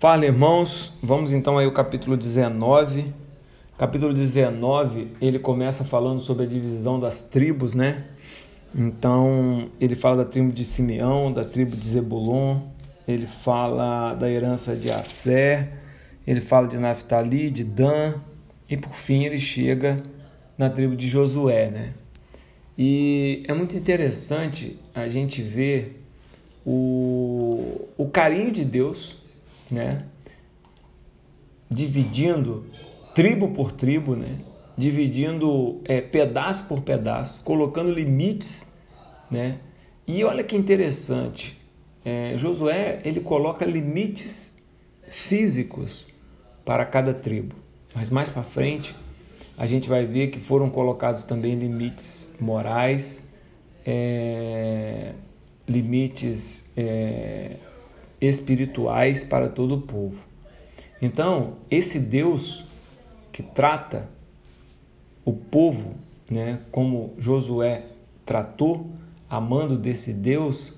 Fala, irmãos. Vamos então aí ao capítulo 19. Capítulo 19, ele começa falando sobre a divisão das tribos, né? Então, ele fala da tribo de Simeão, da tribo de Zebulon, ele fala da herança de Assé, ele fala de Naphtali, de Dan, e por fim ele chega na tribo de Josué, né? E é muito interessante a gente ver o, o carinho de Deus né? dividindo tribo por tribo, né? dividindo é, pedaço por pedaço, colocando limites. Né? E olha que interessante, é, Josué ele coloca limites físicos para cada tribo, mas mais para frente a gente vai ver que foram colocados também limites morais, é, limites é, espirituais para todo o povo. Então, esse Deus que trata o povo, né, como Josué tratou, amando desse Deus,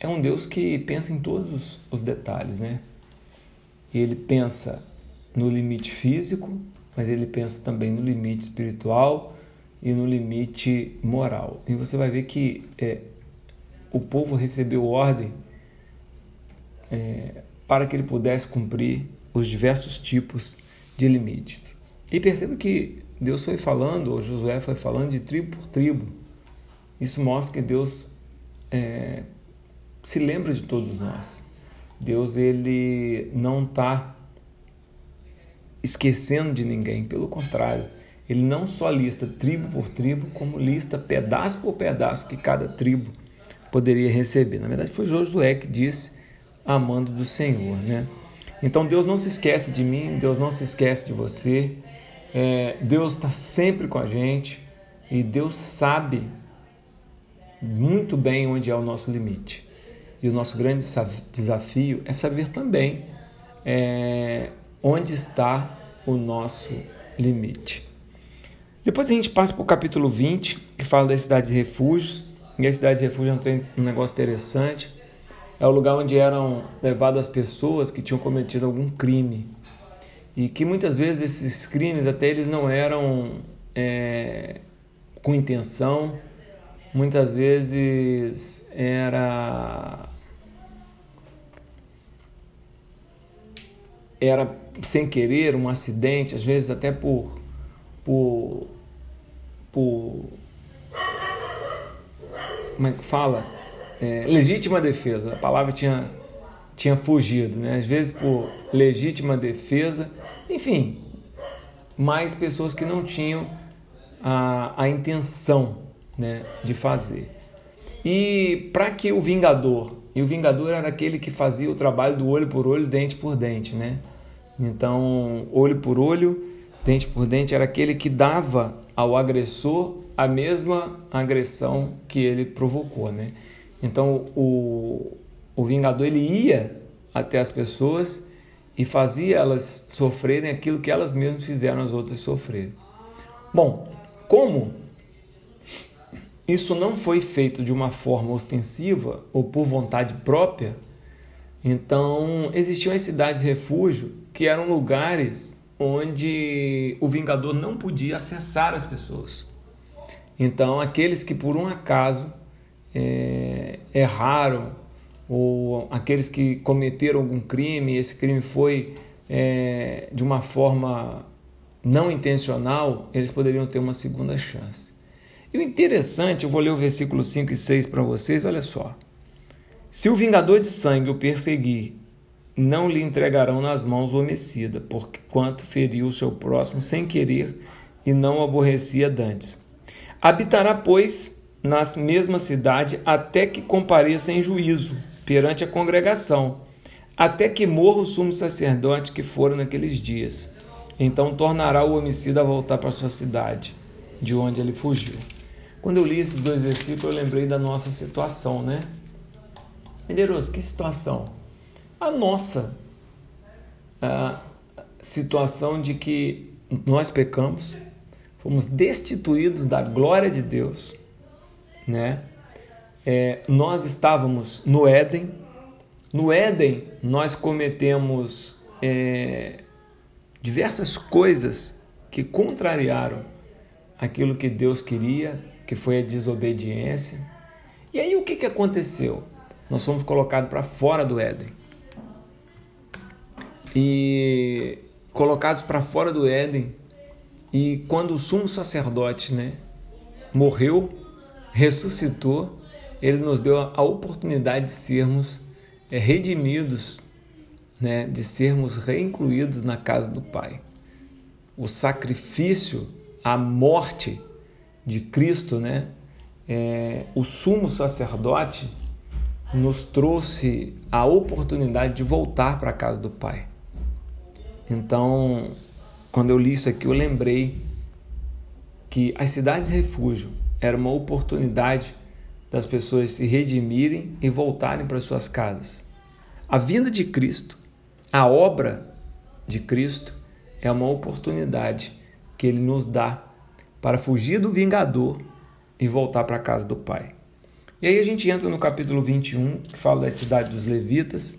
é um Deus que pensa em todos os, os detalhes, né? Ele pensa no limite físico, mas ele pensa também no limite espiritual e no limite moral. E você vai ver que é, o povo recebeu ordem é, para que ele pudesse cumprir os diversos tipos de limites. E perceba que Deus foi falando, ou Josué foi falando de tribo por tribo. Isso mostra que Deus é, se lembra de todos nós. Deus ele não está esquecendo de ninguém, pelo contrário, ele não só lista tribo por tribo, como lista pedaço por pedaço que cada tribo poderia receber. Na verdade, foi Josué que disse amando do Senhor, né? Então Deus não se esquece de mim, Deus não se esquece de você, é, Deus está sempre com a gente e Deus sabe muito bem onde é o nosso limite. E o nosso grande desafio é saber também é, onde está o nosso limite. Depois a gente passa para o capítulo 20, que fala das cidades e refúgios. E as cidades e refúgios é um negócio interessante é o lugar onde eram levadas pessoas que tinham cometido algum crime. E que muitas vezes esses crimes até eles não eram é, com intenção, muitas vezes era era sem querer um acidente, às vezes até por por por como é que fala é, legítima defesa. A palavra tinha, tinha fugido, né? às vezes por legítima defesa, enfim, mais pessoas que não tinham a, a intenção né, de fazer. E para que o vingador, e o vingador era aquele que fazia o trabalho do olho por olho, dente por dente, né? Então, olho por olho, dente por dente, era aquele que dava ao agressor a mesma agressão que ele provocou, né? Então o, o Vingador ele ia até as pessoas e fazia elas sofrerem aquilo que elas mesmas fizeram as outras sofrerem. Bom, como isso não foi feito de uma forma ostensiva ou por vontade própria, então existiam as cidades refúgio que eram lugares onde o Vingador não podia acessar as pessoas. Então, aqueles que por um acaso é, erraram ou aqueles que cometeram algum crime, esse crime foi é, de uma forma não intencional, eles poderiam ter uma segunda chance. E o interessante, eu vou ler o versículo 5 e 6 para vocês, olha só. Se o vingador de sangue o perseguir, não lhe entregarão nas mãos o homicida, porque quanto feriu o seu próximo sem querer e não aborrecia dantes. Habitará, pois, na mesma cidade até que compareça em juízo perante a congregação, até que morra o sumo sacerdote que for naqueles dias. Então tornará o homicida a voltar para sua cidade, de onde ele fugiu. Quando eu li esses dois versículos, eu lembrei da nossa situação, né? Medeiros, que situação? A nossa a situação de que nós pecamos, fomos destituídos da glória de Deus né? É, nós estávamos no Éden, No Éden, nós cometemos é, diversas coisas que contrariaram aquilo que Deus queria, que foi a desobediência. E aí o que, que aconteceu? Nós fomos colocados para fora do Éden. E colocados para fora do Éden, e quando o sumo sacerdote né, morreu, ressuscitou, ele nos deu a oportunidade de sermos é, redimidos, né, de sermos reincluídos na casa do Pai. O sacrifício, a morte de Cristo, né, é, o sumo sacerdote, nos trouxe a oportunidade de voltar para a casa do Pai. Então, quando eu li isso aqui, eu lembrei que as cidades refúgio era uma oportunidade das pessoas se redimirem e voltarem para suas casas. A vinda de Cristo, a obra de Cristo, é uma oportunidade que Ele nos dá para fugir do vingador e voltar para a casa do Pai. E aí a gente entra no capítulo 21, que fala da cidade dos levitas.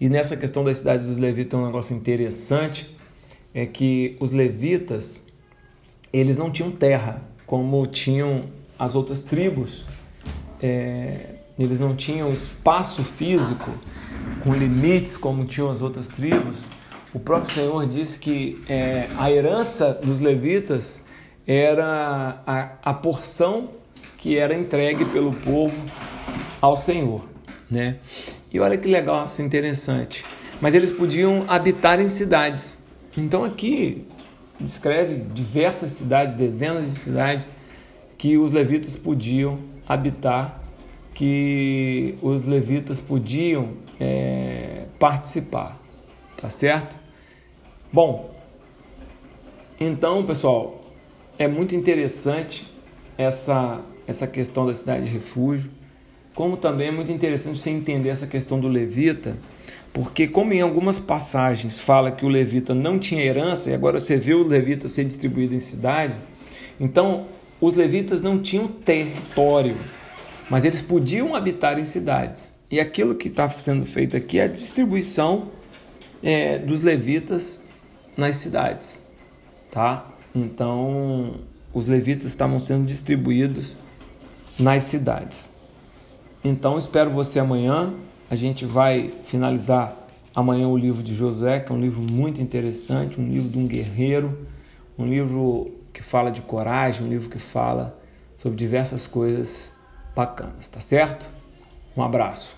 E nessa questão da cidade dos levitas, um negócio interessante é que os levitas eles não tinham terra como tinham as outras tribos é, eles não tinham espaço físico com limites como tinham as outras tribos. O próprio Senhor disse que é, a herança dos levitas era a, a porção que era entregue pelo povo ao Senhor, né? E olha que legal, isso interessante. Mas eles podiam habitar em cidades. Então aqui descreve diversas cidades, dezenas de cidades que os levitas podiam habitar, que os levitas podiam é, participar, tá certo? Bom, então pessoal, é muito interessante essa, essa questão da cidade de refúgio, como também é muito interessante você entender essa questão do levita, porque como em algumas passagens fala que o levita não tinha herança e agora você vê o levita ser distribuído em cidade, então os levitas não tinham território, mas eles podiam habitar em cidades. E aquilo que está sendo feito aqui é a distribuição é, dos levitas nas cidades, tá? Então, os levitas estavam sendo distribuídos nas cidades. Então, espero você amanhã. A gente vai finalizar amanhã o livro de Josué, que é um livro muito interessante, um livro de um guerreiro, um livro que fala de coragem, um livro que fala sobre diversas coisas bacanas, tá certo? Um abraço.